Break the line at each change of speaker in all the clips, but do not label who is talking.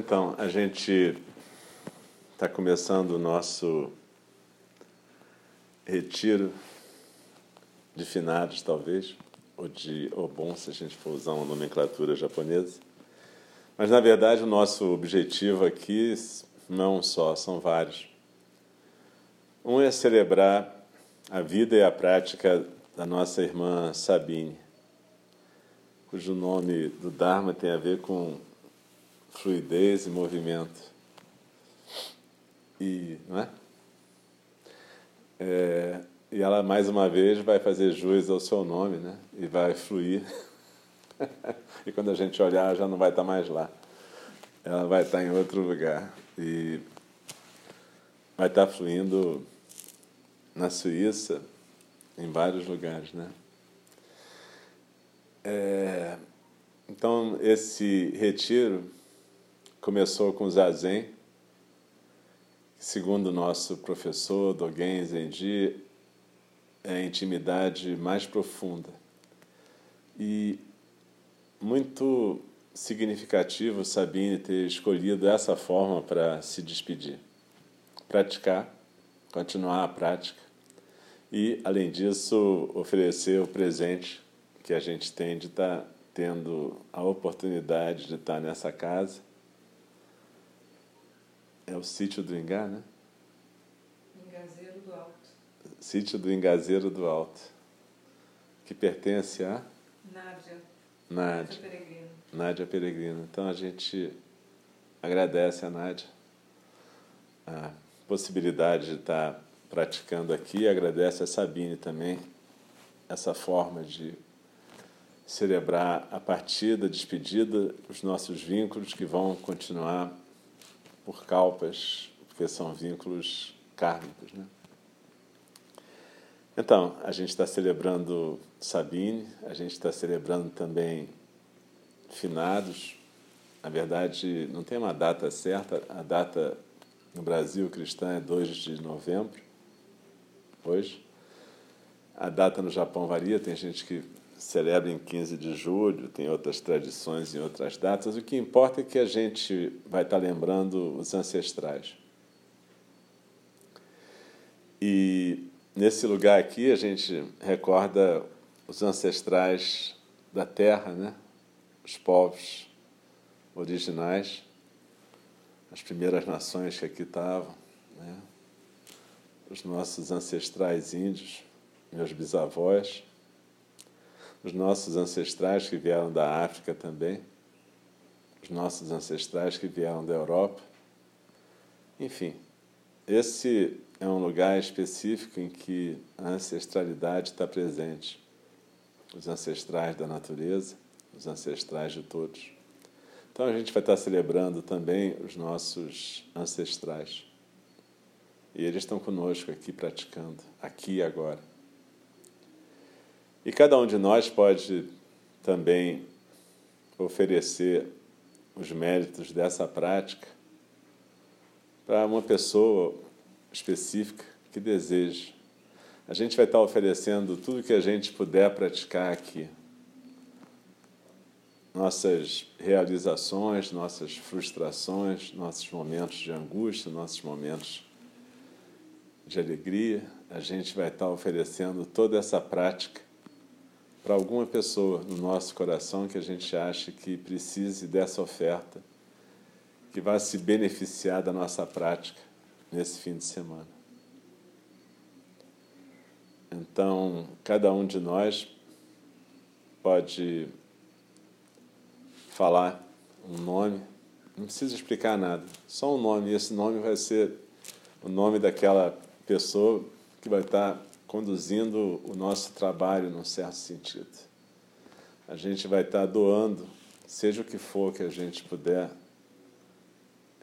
Então, a gente está começando o nosso retiro de finados, talvez, ou de Obon, se a gente for usar uma nomenclatura japonesa. Mas, na verdade, o nosso objetivo aqui não só, são vários. Um é celebrar a vida e a prática da nossa irmã Sabine, cujo nome do Dharma tem a ver com fluidez e movimento. E, não é? é? E ela, mais uma vez, vai fazer jus ao seu nome, né? E vai fluir. e quando a gente olhar, já não vai estar mais lá. Ela vai estar em outro lugar. E vai estar fluindo na Suíça, em vários lugares, né? É, então, esse retiro começou com Zazen, segundo o nosso professor Dogen Zenji, é a intimidade mais profunda. E muito significativo Sabine ter escolhido essa forma para se despedir. Praticar, continuar a prática e, além disso, oferecer o presente que a gente tem de estar tá tendo a oportunidade de estar tá nessa casa é o sítio do Ingá, né?
Engazeiro do Alto.
Sítio do Engazeiro do Alto, que pertence a
Nádia.
Nádia.
Peregrino.
Nádia Peregrino. Então a gente agradece a Nádia a possibilidade de estar praticando aqui, agradece a Sabine também essa forma de celebrar a partida, a despedida, os nossos vínculos que vão continuar por calpas, porque são vínculos kármicos. Né? Então, a gente está celebrando Sabine, a gente está celebrando também finados. Na verdade, não tem uma data certa, a data no Brasil cristã é 2 de novembro, hoje. A data no Japão varia, tem gente que celebra em 15 de julho, tem outras tradições em outras datas. O que importa é que a gente vai estar lembrando os ancestrais. E nesse lugar aqui a gente recorda os ancestrais da terra, né? os povos originais, as primeiras nações que aqui estavam, né? os nossos ancestrais índios, meus bisavós os nossos ancestrais que vieram da África também, os nossos ancestrais que vieram da Europa. Enfim, esse é um lugar específico em que a ancestralidade está presente. Os ancestrais da natureza, os ancestrais de todos. Então a gente vai estar celebrando também os nossos ancestrais. E eles estão conosco aqui praticando, aqui e agora. E cada um de nós pode também oferecer os méritos dessa prática para uma pessoa específica que deseja. A gente vai estar oferecendo tudo que a gente puder praticar aqui. Nossas realizações, nossas frustrações, nossos momentos de angústia, nossos momentos de alegria, a gente vai estar oferecendo toda essa prática para alguma pessoa no nosso coração que a gente acha que precise dessa oferta, que vai se beneficiar da nossa prática nesse fim de semana. Então, cada um de nós pode falar um nome, não precisa explicar nada, só um nome, e esse nome vai ser o nome daquela pessoa que vai estar conduzindo o nosso trabalho num certo sentido. A gente vai estar doando, seja o que for que a gente puder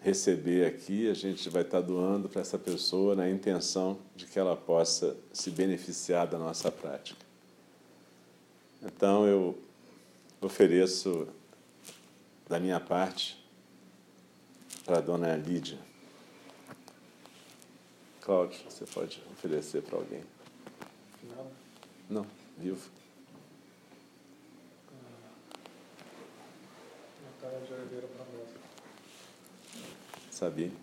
receber aqui, a gente vai estar doando para essa pessoa na intenção de que ela possa se beneficiar da nossa prática. Então eu ofereço da minha parte para a dona Lídia. Cláudio, você pode oferecer para alguém.
Não.
Vivo.
Natália de Oliveira Barbosa.
Sabine.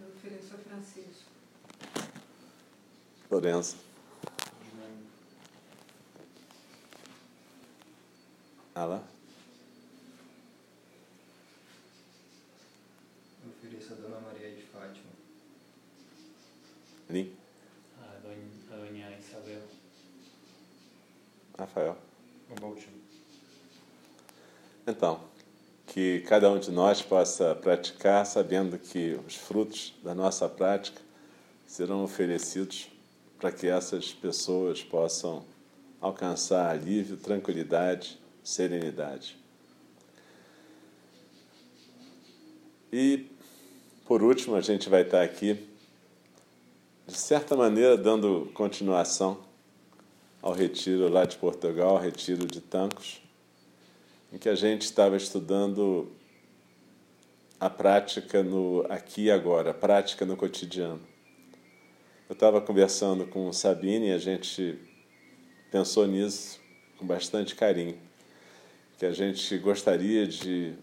Eu ofereço a Francisco.
Lorenzo.
Jânio.
Alain.
Eu ofereço a Dona Maria de Fátima.
Lin.
A Dona, a Dona Isabel.
Rafael.
O Baltim.
Então, que cada um de nós possa praticar sabendo que os frutos da nossa prática serão oferecidos para que essas pessoas possam alcançar alívio, tranquilidade, serenidade. E, por último, a gente vai estar aqui, de certa maneira, dando continuação ao retiro lá de Portugal, ao retiro de Tancos, em que a gente estava estudando a prática no aqui e agora, a prática no cotidiano. Eu estava conversando com o Sabine e a gente pensou nisso com bastante carinho, que a gente gostaria de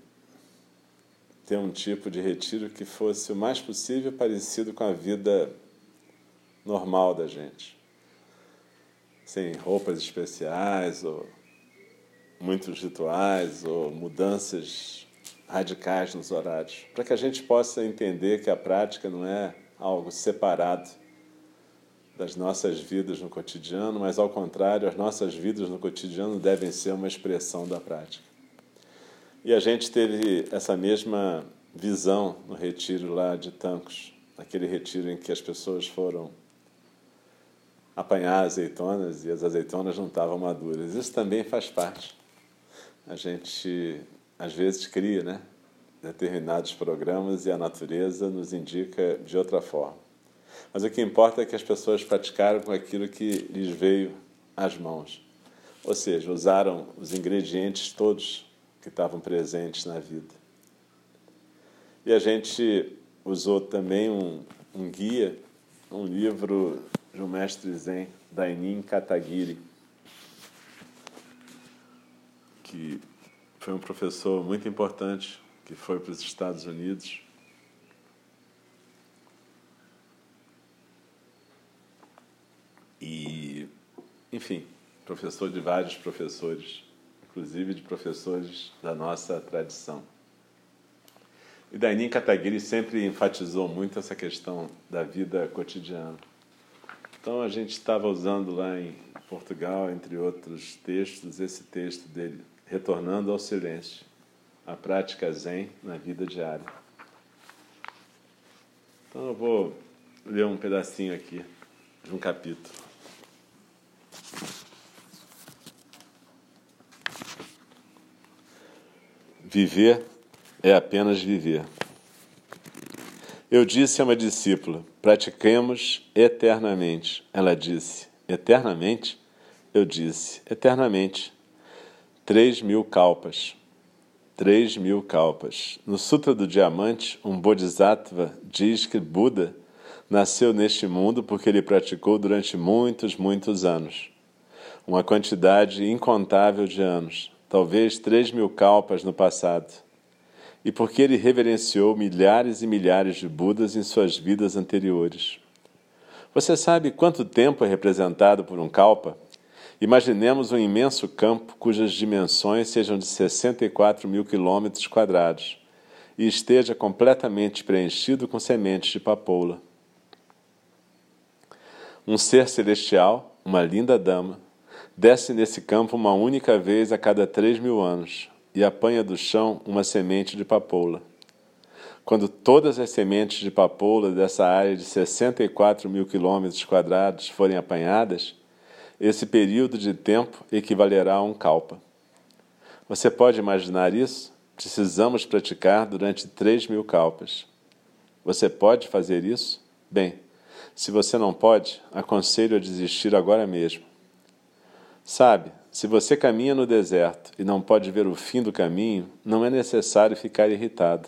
ter um tipo de retiro que fosse o mais possível parecido com a vida normal da gente. Sem roupas especiais ou muitos rituais ou mudanças radicais nos horários, para que a gente possa entender que a prática não é algo separado das nossas vidas no cotidiano, mas ao contrário, as nossas vidas no cotidiano devem ser uma expressão da prática. E a gente teve essa mesma visão no retiro lá de Tancos, aquele retiro em que as pessoas foram apanhar azeitonas e as azeitonas não estavam maduras. Isso também faz parte. A gente às vezes cria, né, determinados programas e a natureza nos indica de outra forma. Mas o que importa é que as pessoas praticaram com aquilo que lhes veio às mãos. Ou seja, usaram os ingredientes todos que estavam presentes na vida. E a gente usou também um, um guia, um livro de um mestre zen, Dainin Katagiri, que foi um professor muito importante, que foi para os Estados Unidos. E, enfim, professor de vários professores, inclusive de professores da nossa tradição. E Dainin Katagiri sempre enfatizou muito essa questão da vida cotidiana. Então a gente estava usando lá em Portugal, entre outros textos, esse texto dele, Retornando ao Silêncio, a prática Zen na vida diária. Então eu vou ler um pedacinho aqui de um capítulo. Viver é apenas viver. Eu disse a uma discípula: pratiquemos eternamente. Ela disse: eternamente? Eu disse: eternamente. Três mil kalpas. Três mil kalpas. No Sutra do Diamante, um Bodhisattva diz que Buda nasceu neste mundo porque ele praticou durante muitos, muitos anos. Uma quantidade incontável de anos, talvez três mil kalpas no passado. E porque ele reverenciou milhares e milhares de Budas em suas vidas anteriores. Você sabe quanto tempo é representado por um kalpa? Imaginemos um imenso campo cujas dimensões sejam de 64 mil quilômetros quadrados e esteja completamente preenchido com sementes de papoula. Um ser celestial, uma linda dama, desce nesse campo uma única vez a cada três mil anos e apanha do chão uma semente de papoula. Quando todas as sementes de papoula dessa área de 64 mil quilômetros quadrados forem apanhadas, esse período de tempo equivalerá a um kalpa. Você pode imaginar isso? Precisamos praticar durante 3 mil kalpas. Você pode fazer isso? Bem, se você não pode, aconselho a desistir agora mesmo. Sabe, se você caminha no deserto e não pode ver o fim do caminho, não é necessário ficar irritado.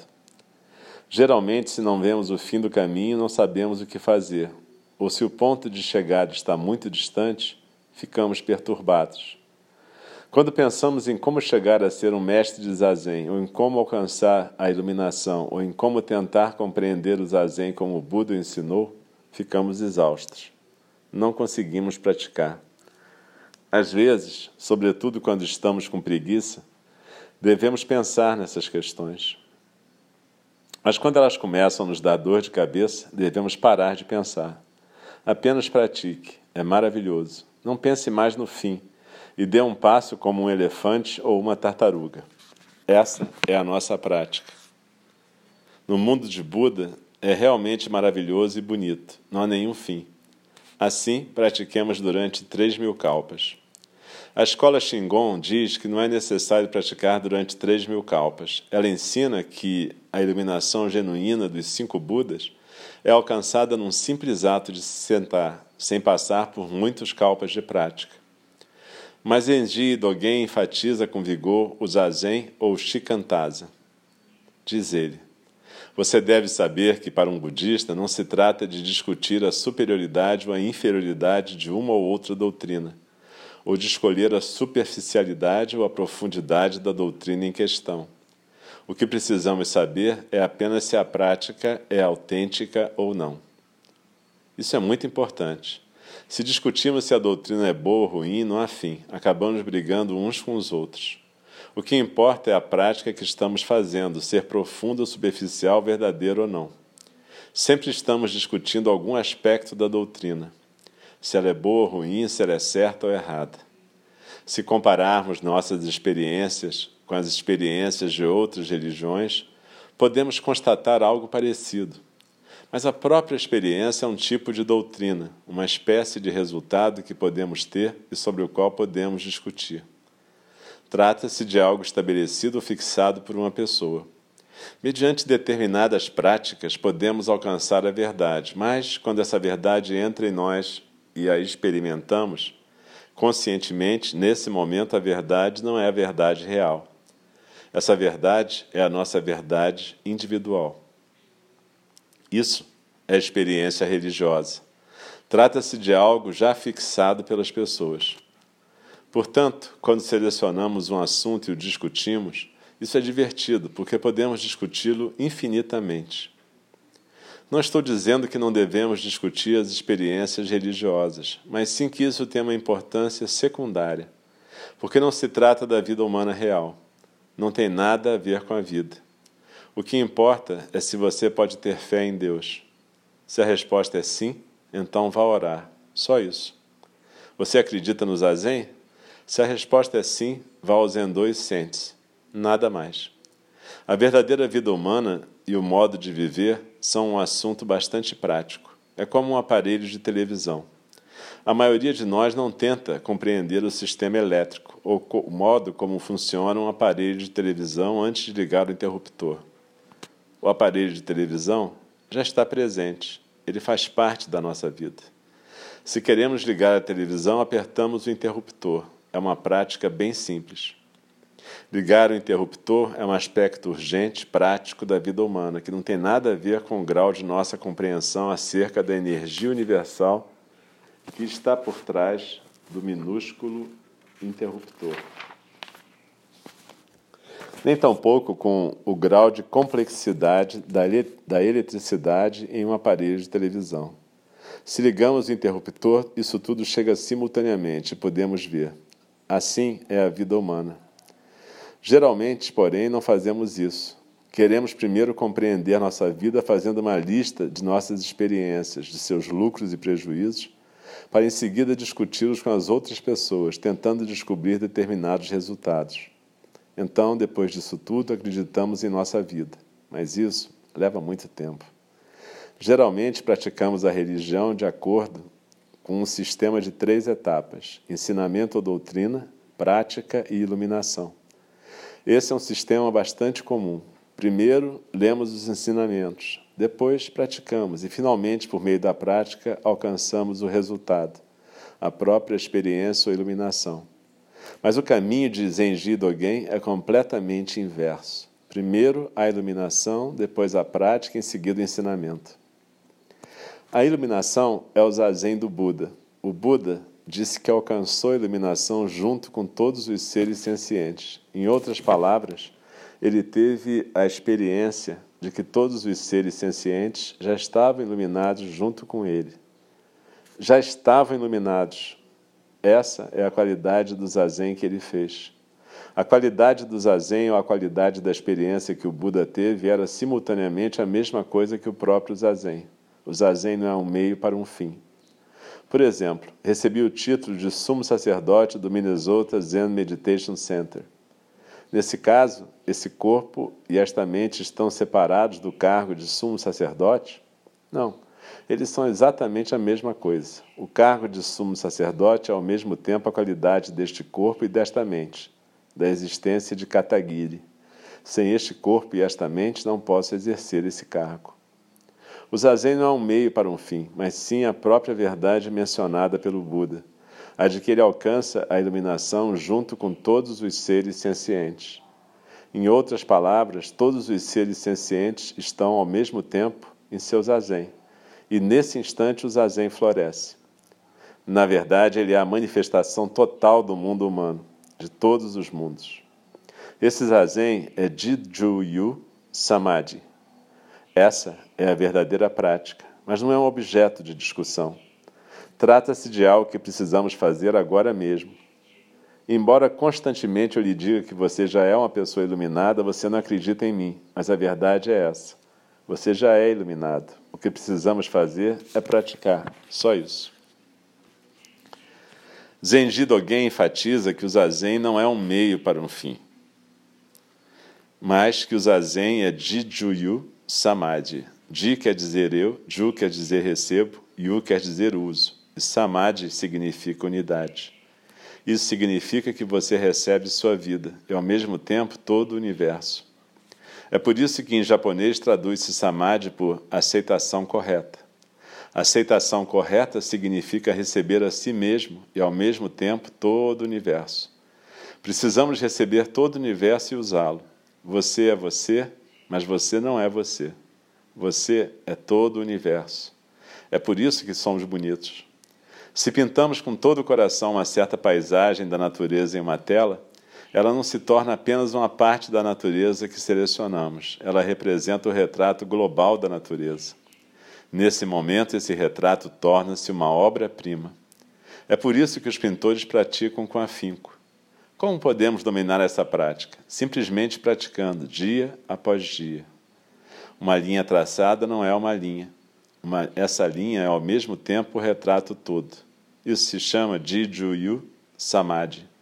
Geralmente, se não vemos o fim do caminho, não sabemos o que fazer, ou se o ponto de chegada está muito distante, ficamos perturbados. Quando pensamos em como chegar a ser um mestre de zazen, ou em como alcançar a iluminação, ou em como tentar compreender o zazen como o Buda ensinou, ficamos exaustos. Não conseguimos praticar. Às vezes, sobretudo quando estamos com preguiça, devemos pensar nessas questões. Mas quando elas começam a nos dar dor de cabeça, devemos parar de pensar. Apenas pratique, é maravilhoso. Não pense mais no fim e dê um passo como um elefante ou uma tartaruga. Essa é a nossa prática. No mundo de Buda, é realmente maravilhoso e bonito, não há nenhum fim. Assim, pratiquemos durante três mil kalpas. A escola Shingon diz que não é necessário praticar durante três mil kalpas. Ela ensina que a iluminação genuína dos cinco Budas é alcançada num simples ato de se sentar, sem passar por muitos kalpas de prática. Mas Enji Dogen enfatiza com vigor o zazen ou shikantaza. Diz ele: Você deve saber que para um budista não se trata de discutir a superioridade ou a inferioridade de uma ou outra doutrina, ou de escolher a superficialidade ou a profundidade da doutrina em questão. O que precisamos saber é apenas se a prática é autêntica ou não. Isso é muito importante. Se discutirmos se a doutrina é boa ou ruim, não há fim. Acabamos brigando uns com os outros. O que importa é a prática que estamos fazendo, ser profunda ou superficial, verdadeiro ou não. Sempre estamos discutindo algum aspecto da doutrina. Se ela é boa ou ruim, se ela é certa ou errada. Se compararmos nossas experiências com as experiências de outras religiões, podemos constatar algo parecido. Mas a própria experiência é um tipo de doutrina, uma espécie de resultado que podemos ter e sobre o qual podemos discutir. Trata-se de algo estabelecido ou fixado por uma pessoa. Mediante determinadas práticas, podemos alcançar a verdade, mas quando essa verdade entra em nós e a experimentamos, conscientemente, nesse momento, a verdade não é a verdade real. Essa verdade é a nossa verdade individual. Isso é experiência religiosa. Trata-se de algo já fixado pelas pessoas. Portanto, quando selecionamos um assunto e o discutimos, isso é divertido, porque podemos discuti-lo infinitamente. Não estou dizendo que não devemos discutir as experiências religiosas, mas sim que isso tem uma importância secundária, porque não se trata da vida humana real não tem nada a ver com a vida. O que importa é se você pode ter fé em Deus. Se a resposta é sim, então vá orar. Só isso. Você acredita no zazen? Se a resposta é sim, vá ao zendô e sente-se. Nada mais. A verdadeira vida humana e o modo de viver são um assunto bastante prático. É como um aparelho de televisão. A maioria de nós não tenta compreender o sistema elétrico ou o modo como funciona um aparelho de televisão antes de ligar o interruptor. O aparelho de televisão já está presente, ele faz parte da nossa vida. Se queremos ligar a televisão, apertamos o interruptor. É uma prática bem simples. Ligar o interruptor é um aspecto urgente, prático da vida humana, que não tem nada a ver com o grau de nossa compreensão acerca da energia universal que está por trás do minúsculo interruptor. Nem tampouco com o grau de complexidade da eletricidade em um aparelho de televisão. Se ligamos o interruptor, isso tudo chega simultaneamente podemos ver. Assim é a vida humana. Geralmente, porém, não fazemos isso. Queremos primeiro compreender nossa vida fazendo uma lista de nossas experiências, de seus lucros e prejuízos, para em seguida discuti-los com as outras pessoas, tentando descobrir determinados resultados. Então, depois disso tudo, acreditamos em nossa vida, mas isso leva muito tempo. Geralmente praticamos a religião de acordo com um sistema de três etapas: ensinamento ou doutrina, prática e iluminação. Esse é um sistema bastante comum. Primeiro, lemos os ensinamentos, depois praticamos e, finalmente, por meio da prática, alcançamos o resultado, a própria experiência ou iluminação. Mas o caminho de Zenji Dogen é completamente inverso. Primeiro a iluminação, depois a prática, em seguida o ensinamento. A iluminação é o zazen do Buda. O Buda disse que alcançou a iluminação junto com todos os seres sencientes. Em outras palavras, ele teve a experiência de que todos os seres sencientes já estavam iluminados junto com ele. Já estavam iluminados, essa é a qualidade do zazen que ele fez. A qualidade do zazen ou a qualidade da experiência que o Buda teve era simultaneamente a mesma coisa que o próprio zazen. O zazen não é um meio para um fim. Por exemplo, recebi o título de sumo sacerdote do Minnesota Zen Meditation Center. Nesse caso, esse corpo e esta mente estão separados do cargo de sumo sacerdote? Não. Eles são exatamente a mesma coisa. O cargo de sumo sacerdote é ao mesmo tempo a qualidade deste corpo e desta mente, da existência de Katagiri. Sem este corpo e esta mente não posso exercer esse cargo. O zazen não é um meio para um fim, mas sim a própria verdade mencionada pelo Buda, a de que ele alcança a iluminação junto com todos os seres sencientes. Em outras palavras, todos os seres sencientes estão ao mesmo tempo em seu zazen e nesse instante o zazen floresce. Na verdade, ele é a manifestação total do mundo humano, de todos os mundos. Esse zazen é Jijuyu Samadhi. Essa é a verdadeira prática, mas não é um objeto de discussão. Trata-se de algo que precisamos fazer agora mesmo. Embora constantemente eu lhe diga que você já é uma pessoa iluminada, você não acredita em mim, mas a verdade é essa. Você já é iluminado. O que precisamos fazer é praticar. Só isso. Zenji Dogen enfatiza que o zazen não é um meio para um fim, mas que o zazen é Jijuyu Samadhi. Ji quer dizer eu, Ju quer dizer recebo, Yu quer dizer uso, Samadhi significa unidade. Isso significa que você recebe sua vida e, ao mesmo tempo, todo o universo. É por isso que em japonês traduz-se samadhi por aceitação correta. Aceitação correta significa receber a si mesmo e, ao mesmo tempo, todo o universo. Precisamos receber todo o universo e usá-lo. Você é você, mas você não é você. Você é todo o universo. É por isso que somos bonitos. Se pintamos com todo o coração uma certa paisagem da natureza em uma tela, ela não se torna apenas uma parte da natureza que selecionamos, ela representa o retrato global da natureza. Nesse momento, esse retrato torna-se uma obra-prima. É por isso que os pintores praticam com afinco. Como podemos dominar essa prática? Simplesmente praticando, dia após dia. Uma linha traçada não é uma linha. Essa linha é ao mesmo tempo o retrato todo. Isso se chama Jijuyu Samadhi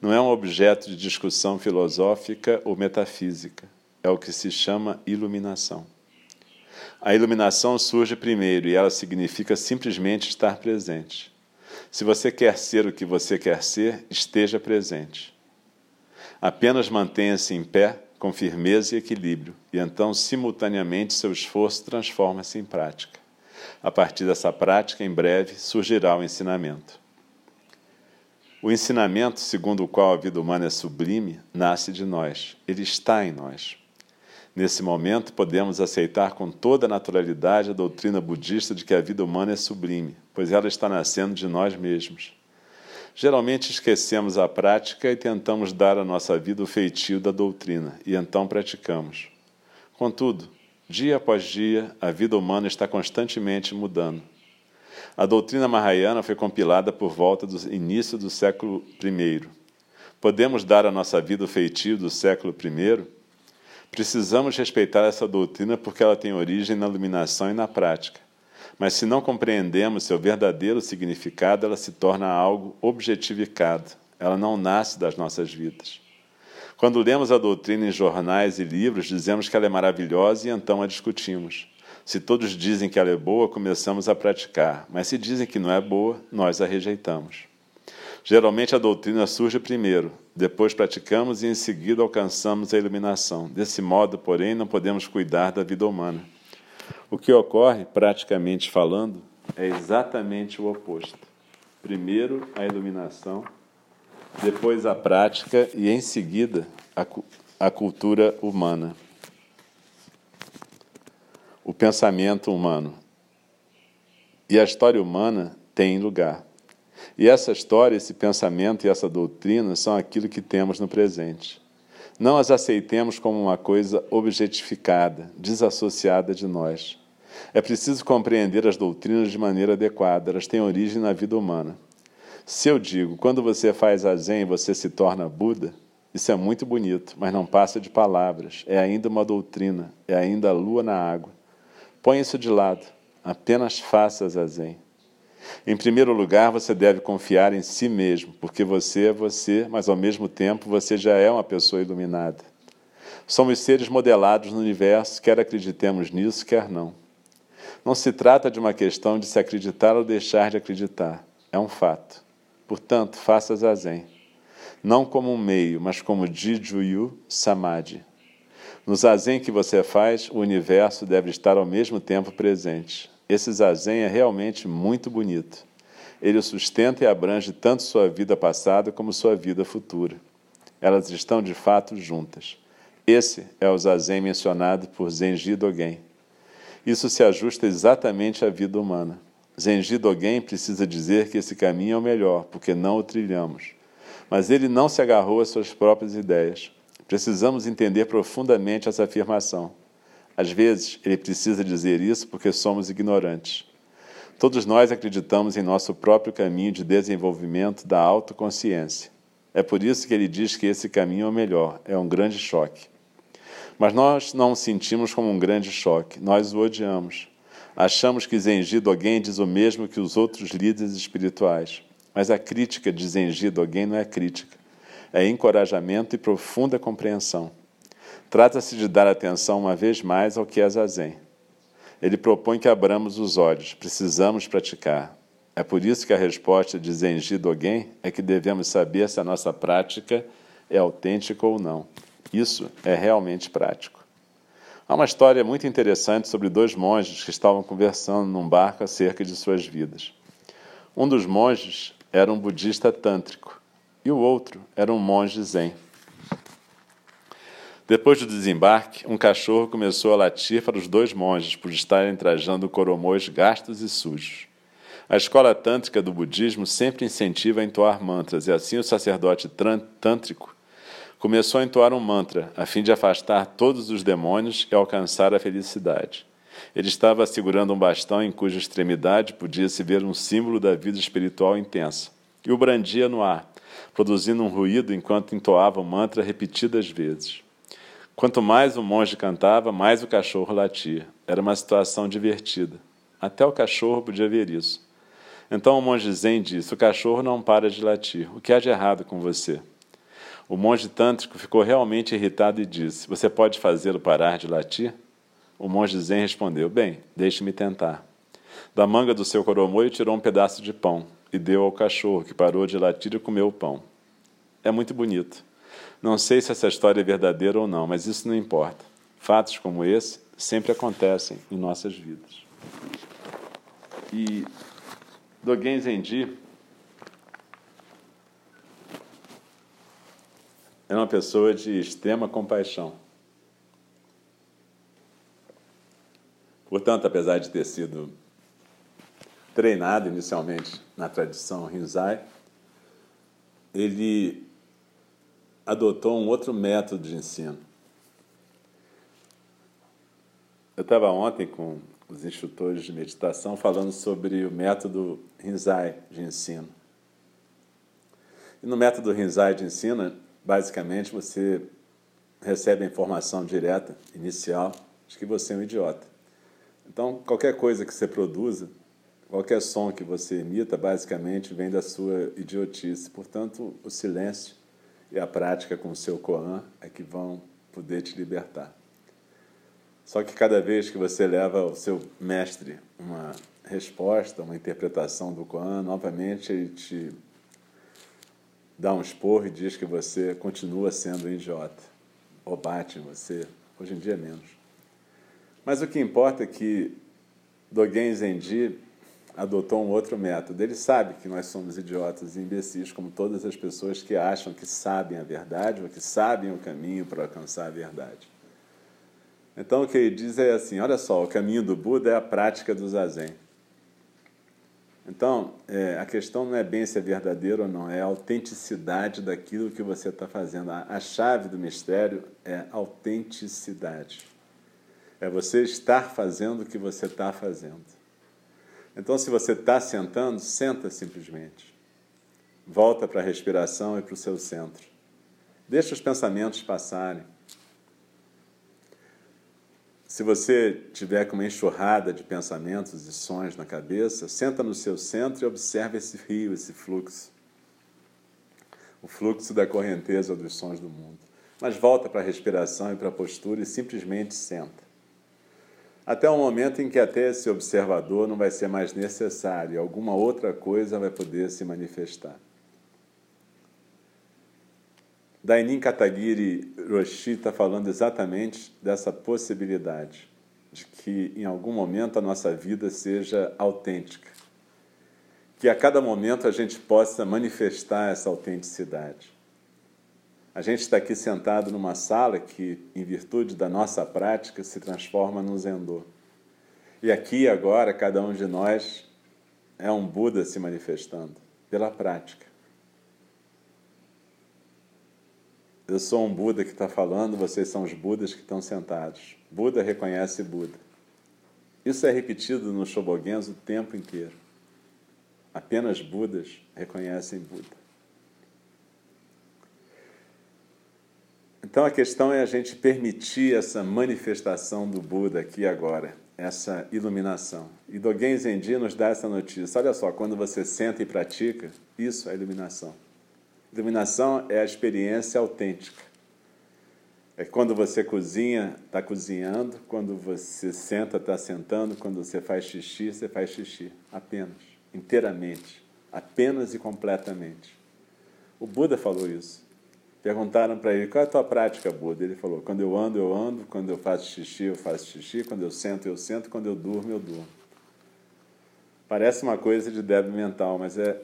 não é um objeto de discussão filosófica ou metafísica, é o que se chama iluminação. A iluminação surge primeiro e ela significa simplesmente estar presente. Se você quer ser o que você quer ser, esteja presente. Apenas mantenha-se em pé, com firmeza e equilíbrio, e então, simultaneamente, seu esforço transforma-se em prática. A partir dessa prática, em breve, surgirá o ensinamento. O ensinamento segundo o qual a vida humana é sublime nasce de nós, ele está em nós. Nesse momento, podemos aceitar com toda naturalidade a doutrina budista de que a vida humana é sublime, pois ela está nascendo de nós mesmos. Geralmente esquecemos a prática e tentamos dar à nossa vida o feitio da doutrina, e então praticamos. Contudo, dia após dia, a vida humana está constantemente mudando. A doutrina Mahayana foi compilada por volta do início do século I. Podemos dar à nossa vida o feitio do século I? Precisamos respeitar essa doutrina porque ela tem origem na iluminação e na prática. Mas se não compreendemos seu verdadeiro significado, ela se torna algo objetificado. Ela não nasce das nossas vidas. Quando lemos a doutrina em jornais e livros, dizemos que ela é maravilhosa e então a discutimos. Se todos dizem que ela é boa, começamos a praticar, mas se dizem que não é boa, nós a rejeitamos. Geralmente a doutrina surge primeiro, depois praticamos e em seguida alcançamos a iluminação. Desse modo, porém, não podemos cuidar da vida humana. O que ocorre, praticamente falando, é exatamente o oposto. Primeiro a iluminação, depois a prática e em seguida a, a cultura humana o pensamento humano. E a história humana tem lugar. E essa história, esse pensamento e essa doutrina são aquilo que temos no presente. Não as aceitemos como uma coisa objetificada, desassociada de nós. É preciso compreender as doutrinas de maneira adequada, elas têm origem na vida humana. Se eu digo, quando você faz a Zen você se torna Buda, isso é muito bonito, mas não passa de palavras, é ainda uma doutrina, é ainda a lua na água. Põe isso de lado, apenas faça zazen. Em primeiro lugar, você deve confiar em si mesmo, porque você é você, mas ao mesmo tempo você já é uma pessoa iluminada. Somos seres modelados no universo, quer acreditemos nisso, quer não. Não se trata de uma questão de se acreditar ou deixar de acreditar, é um fato. Portanto, faça zazen. Não como um meio, mas como Jijuyu Samadhi. No zazen que você faz, o universo deve estar ao mesmo tempo presente. Esse zazen é realmente muito bonito. Ele sustenta e abrange tanto sua vida passada como sua vida futura. Elas estão de fato juntas. Esse é o zazen mencionado por Zenji Dogen. Isso se ajusta exatamente à vida humana. Zenji Dogen precisa dizer que esse caminho é o melhor, porque não o trilhamos. Mas ele não se agarrou às suas próprias ideias. Precisamos entender profundamente essa afirmação. Às vezes, ele precisa dizer isso porque somos ignorantes. Todos nós acreditamos em nosso próprio caminho de desenvolvimento da autoconsciência. É por isso que ele diz que esse caminho é o melhor, é um grande choque. Mas nós não o sentimos como um grande choque, nós o odiamos. Achamos que Zenji Dogen diz o mesmo que os outros líderes espirituais. Mas a crítica de Zenji Dogen não é crítica é encorajamento e profunda compreensão. Trata-se de dar atenção uma vez mais ao que é zazen. Ele propõe que abramos os olhos, precisamos praticar. É por isso que a resposta de Zenji Dogen é que devemos saber se a nossa prática é autêntica ou não. Isso é realmente prático. Há uma história muito interessante sobre dois monges que estavam conversando num barco acerca de suas vidas. Um dos monges era um budista tântrico e o outro era um monge zen. Depois do desembarque, um cachorro começou a latir para os dois monges por estarem trajando coromões gastos e sujos. A escola tântrica do budismo sempre incentiva a entoar mantras, e assim o sacerdote tântrico começou a entoar um mantra, a fim de afastar todos os demônios e alcançar a felicidade. Ele estava segurando um bastão em cuja extremidade podia-se ver um símbolo da vida espiritual intensa, e o brandia no ar, produzindo um ruído enquanto entoava o mantra repetidas vezes. Quanto mais o monge cantava, mais o cachorro latia. Era uma situação divertida. Até o cachorro podia ver isso. Então o monge Zen disse: O cachorro não para de latir. O que há de errado com você? O monge tântrico ficou realmente irritado e disse: Você pode fazê-lo parar de latir? O monge Zen respondeu: Bem, deixe-me tentar. Da manga do seu coromoio tirou um pedaço de pão e deu ao cachorro, que parou de latir e comeu o pão. É muito bonito. Não sei se essa história é verdadeira ou não, mas isso não importa. Fatos como esse sempre acontecem em nossas vidas. E Dogen Zenji era uma pessoa de extrema compaixão. Portanto, apesar de ter sido treinado inicialmente na tradição Rinzai, ele adotou um outro método de ensino. Eu estava ontem com os instrutores de meditação falando sobre o método Rinzai de ensino. E no método Rinzai de ensino, basicamente você recebe a informação direta, inicial, de que você é um idiota. Então, qualquer coisa que você produza, qualquer som que você emita, basicamente vem da sua idiotice. Portanto, o silêncio e a prática com o seu Koan é que vão poder te libertar. Só que cada vez que você leva ao seu mestre uma resposta, uma interpretação do Koan, novamente ele te dá um esporro e diz que você continua sendo um idiota. Ou bate em você. Hoje em dia, menos. Mas o que importa é que Dogen Zenji adotou um outro método. Ele sabe que nós somos idiotas e imbecis, como todas as pessoas que acham que sabem a verdade ou que sabem o caminho para alcançar a verdade. Então o que ele diz é assim: olha só, o caminho do Buda é a prática do zazen. Então, é, a questão não é bem se é verdadeiro ou não, é a autenticidade daquilo que você está fazendo. A, a chave do mistério é autenticidade. É você estar fazendo o que você está fazendo. Então, se você está sentando, senta simplesmente. Volta para a respiração e para o seu centro. Deixa os pensamentos passarem. Se você tiver com uma enxurrada de pensamentos e sons na cabeça, senta no seu centro e observa esse rio, esse fluxo. O fluxo da correnteza dos sons do mundo. Mas volta para a respiração e para a postura e simplesmente senta. Até o momento em que até esse observador não vai ser mais necessário, alguma outra coisa vai poder se manifestar. Dainin Katagiri Roshi está falando exatamente dessa possibilidade de que em algum momento a nossa vida seja autêntica, que a cada momento a gente possa manifestar essa autenticidade. A gente está aqui sentado numa sala que, em virtude da nossa prática, se transforma num zendô. E aqui agora cada um de nós é um Buda se manifestando pela prática. Eu sou um Buda que está falando, vocês são os Budas que estão sentados. Buda reconhece Buda. Isso é repetido no Shobogenzo o tempo inteiro. Apenas Budas reconhecem Buda. Então a questão é a gente permitir essa manifestação do Buda aqui agora, essa iluminação. E Dogen Zenji nos dá essa notícia. Olha só, quando você senta e pratica, isso é iluminação. Iluminação é a experiência autêntica. É quando você cozinha, está cozinhando, quando você senta, está sentando, quando você faz xixi, você faz xixi. Apenas, inteiramente, apenas e completamente. O Buda falou isso. Perguntaram para ele, qual é a tua prática, Buda? Ele falou, quando eu ando, eu ando, quando eu faço xixi, eu faço xixi, quando eu sento, eu sento, quando eu durmo, eu durmo. Parece uma coisa de débil mental, mas é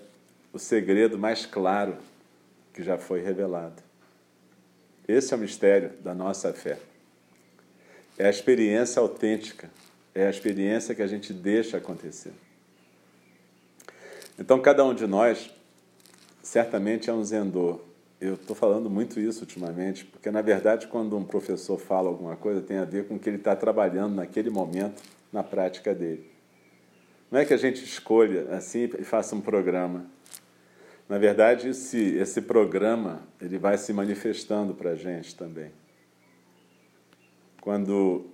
o segredo mais claro que já foi revelado. Esse é o mistério da nossa fé. É a experiência autêntica, é a experiência que a gente deixa acontecer. Então, cada um de nós certamente é um zendô. Eu estou falando muito isso ultimamente, porque, na verdade, quando um professor fala alguma coisa, tem a ver com o que ele está trabalhando naquele momento na prática dele. Não é que a gente escolha assim e faça um programa. Na verdade, esse, esse programa ele vai se manifestando para a gente também. Quando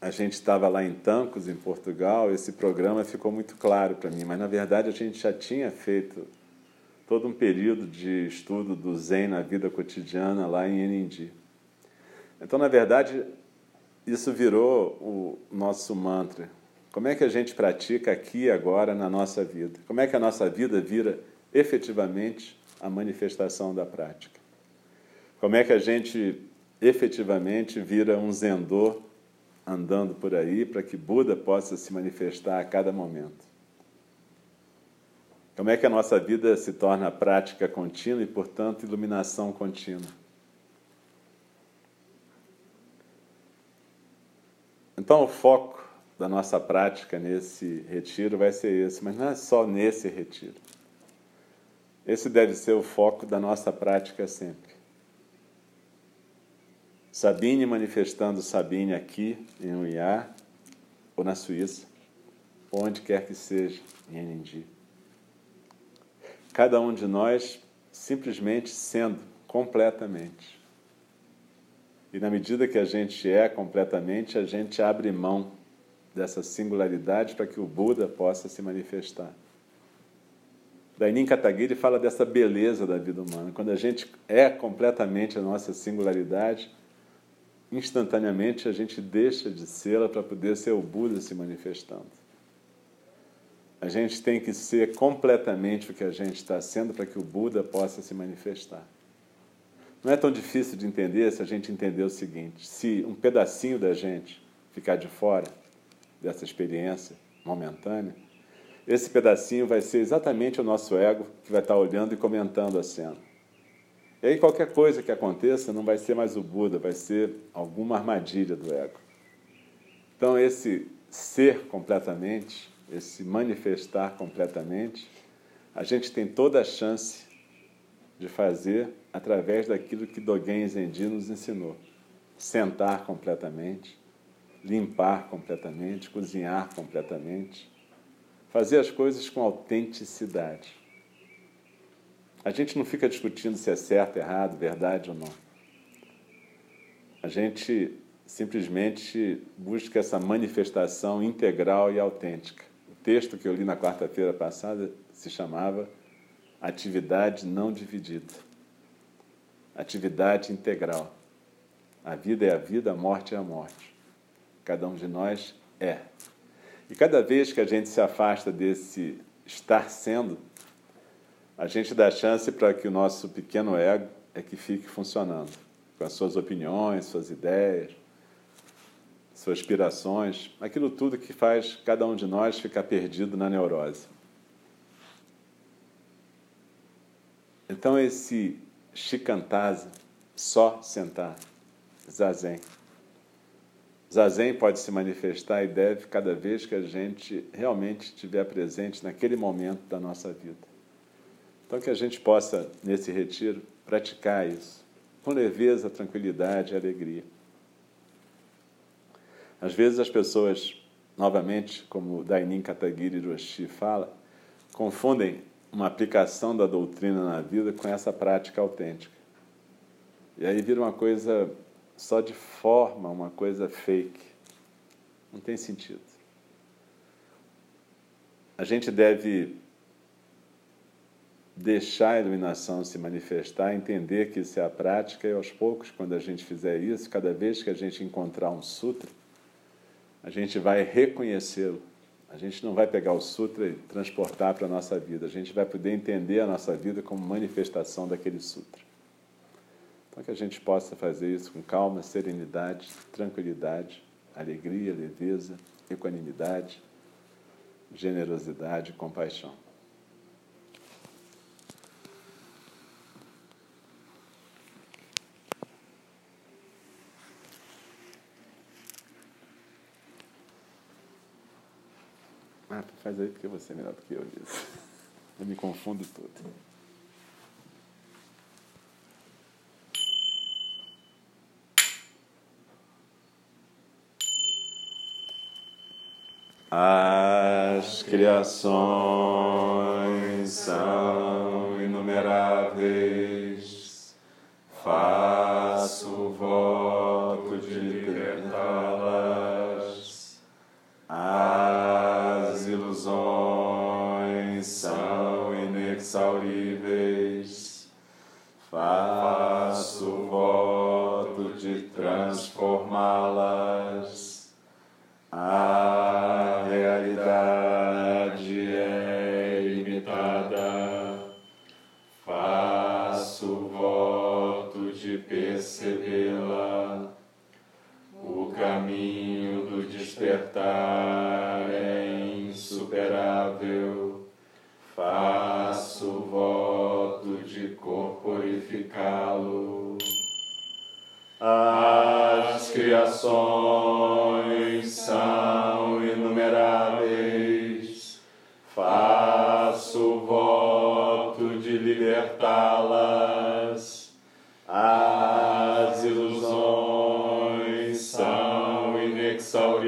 a gente estava lá em Tancos, em Portugal, esse programa ficou muito claro para mim, mas na verdade a gente já tinha feito todo um período de estudo do Zen na vida cotidiana lá em Enindi. Então, na verdade, isso virou o nosso mantra. Como é que a gente pratica aqui agora na nossa vida? Como é que a nossa vida vira efetivamente a manifestação da prática. Como é que a gente efetivamente vira um zendô andando por aí para que Buda possa se manifestar a cada momento? Como é que a nossa vida se torna prática contínua e, portanto, iluminação contínua? Então, o foco da nossa prática nesse retiro vai ser esse, mas não é só nesse retiro. Esse deve ser o foco da nossa prática sempre. Sabine manifestando Sabine aqui em Uiá, ou na Suíça, onde quer que seja, em Enindi. Cada um de nós simplesmente sendo completamente. E na medida que a gente é completamente, a gente abre mão dessa singularidade para que o Buda possa se manifestar. Dainin Katagiri fala dessa beleza da vida humana. Quando a gente é completamente a nossa singularidade, instantaneamente a gente deixa de sê-la para poder ser o Buda se manifestando. A gente tem que ser completamente o que a gente está sendo para que o Buda possa se manifestar. Não é tão difícil de entender se a gente entender o seguinte: se um pedacinho da gente ficar de fora dessa experiência momentânea, esse pedacinho vai ser exatamente o nosso ego que vai estar olhando e comentando a cena. E aí qualquer coisa que aconteça não vai ser mais o Buda, vai ser alguma armadilha do ego. Então esse ser completamente, esse manifestar completamente, a gente tem toda a chance de fazer através daquilo que Dogen Zenji nos ensinou. Sentar completamente, limpar completamente, cozinhar completamente, fazer as coisas com autenticidade. A gente não fica discutindo se é certo, errado, verdade ou não. A gente simplesmente busca essa manifestação integral e autêntica. O texto que eu li na quarta-feira passada se chamava Atividade Não Dividida. Atividade integral. A vida é a vida, a morte é a morte. Cada um de nós é. E cada vez que a gente se afasta desse estar sendo, a gente dá chance para que o nosso pequeno ego é que fique funcionando, com as suas opiniões, suas ideias, suas aspirações, aquilo tudo que faz cada um de nós ficar perdido na neurose. Então esse shikantaza, só sentar, zazen. Zazen pode se manifestar e deve cada vez que a gente realmente estiver presente naquele momento da nossa vida. Então, que a gente possa, nesse retiro, praticar isso com leveza, tranquilidade e alegria. Às vezes as pessoas, novamente, como Dainin Katagiri Roshi fala, confundem uma aplicação da doutrina na vida com essa prática autêntica. E aí vira uma coisa só de forma, uma coisa fake. Não tem sentido. A gente deve deixar a iluminação se manifestar, entender que isso é a prática, e aos poucos, quando a gente fizer isso, cada vez que a gente encontrar um sutra, a gente vai reconhecê-lo. A gente não vai pegar o sutra e transportar para a nossa vida, a gente vai poder entender a nossa vida como manifestação daquele sutra. Então, que a gente possa fazer isso com calma, serenidade, tranquilidade, alegria, leveza, equanimidade, generosidade e compaixão. Ah, faz aí porque você é melhor do que eu nisso. Eu me confundo todo. As criações são inumeráveis,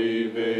Baby.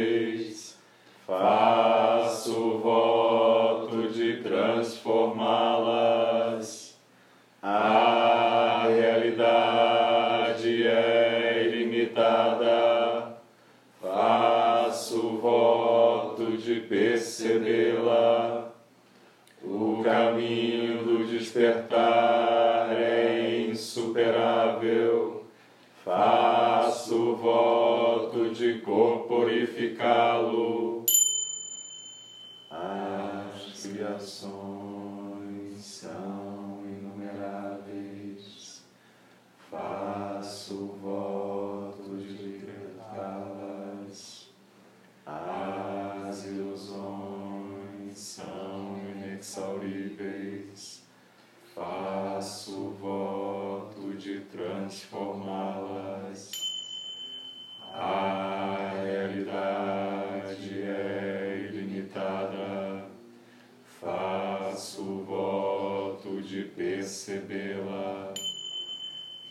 Percebê-la.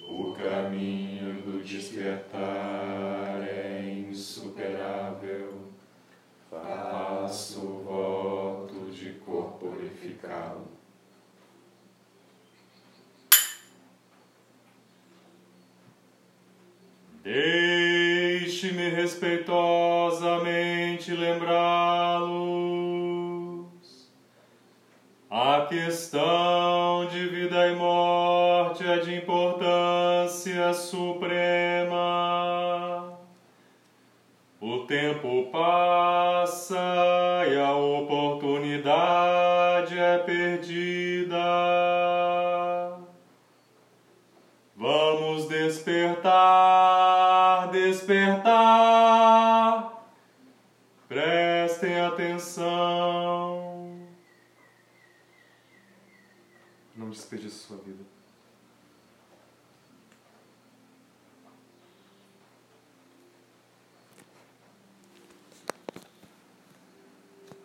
O caminho do despertar é insuperável. Faço voto de corporificá-lo. Deixe-me respeitosamente lembrá-los. A questão de vida e morte é de importância suprema. O tempo passa e a oportunidade